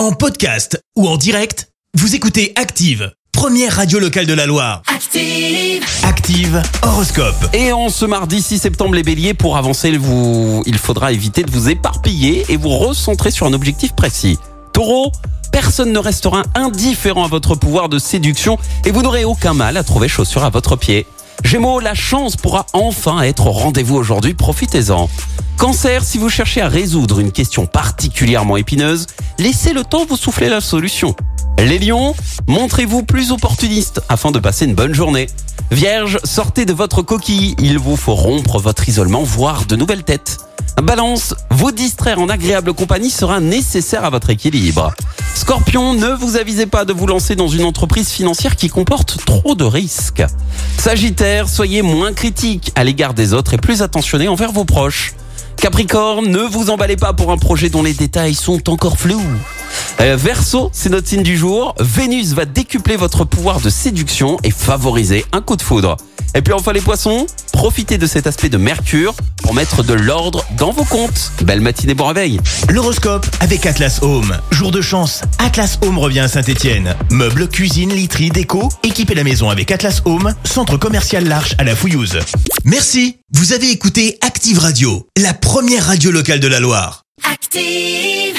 En podcast ou en direct, vous écoutez Active, première radio locale de la Loire. Active. Active Horoscope. Et en ce mardi 6 septembre, les béliers, pour avancer, vous, il faudra éviter de vous éparpiller et vous recentrer sur un objectif précis. Taureau, personne ne restera indifférent à votre pouvoir de séduction et vous n'aurez aucun mal à trouver chaussure à votre pied. Gémeaux, la chance pourra enfin être au rendez-vous aujourd'hui, profitez-en. Cancer, si vous cherchez à résoudre une question particulièrement épineuse, laissez le temps vous souffler la solution. Les lions, montrez-vous plus opportuniste afin de passer une bonne journée. Vierge, sortez de votre coquille, il vous faut rompre votre isolement, voire de nouvelles têtes. Balance, vous distraire en agréable compagnie sera nécessaire à votre équilibre. Scorpion, ne vous avisez pas de vous lancer dans une entreprise financière qui comporte trop de risques. Sagittaire, soyez moins critique à l'égard des autres et plus attentionné envers vos proches. Capricorne, ne vous emballez pas pour un projet dont les détails sont encore flous. Euh, Verseau, c'est notre signe du jour. Vénus va décupler votre pouvoir de séduction et favoriser un coup de foudre. Et puis enfin les poissons, profitez de cet aspect de Mercure pour mettre de l'ordre dans vos comptes. Belle matinée, bon réveil. L'horoscope avec Atlas Home. Jour de chance, Atlas Home revient à Saint-Etienne. Meubles, cuisine, literie, déco, équipez la maison avec Atlas Home, centre commercial L'Arche à la Fouillouse. Merci, vous avez écouté Active Radio, la première radio locale de la Loire. Active.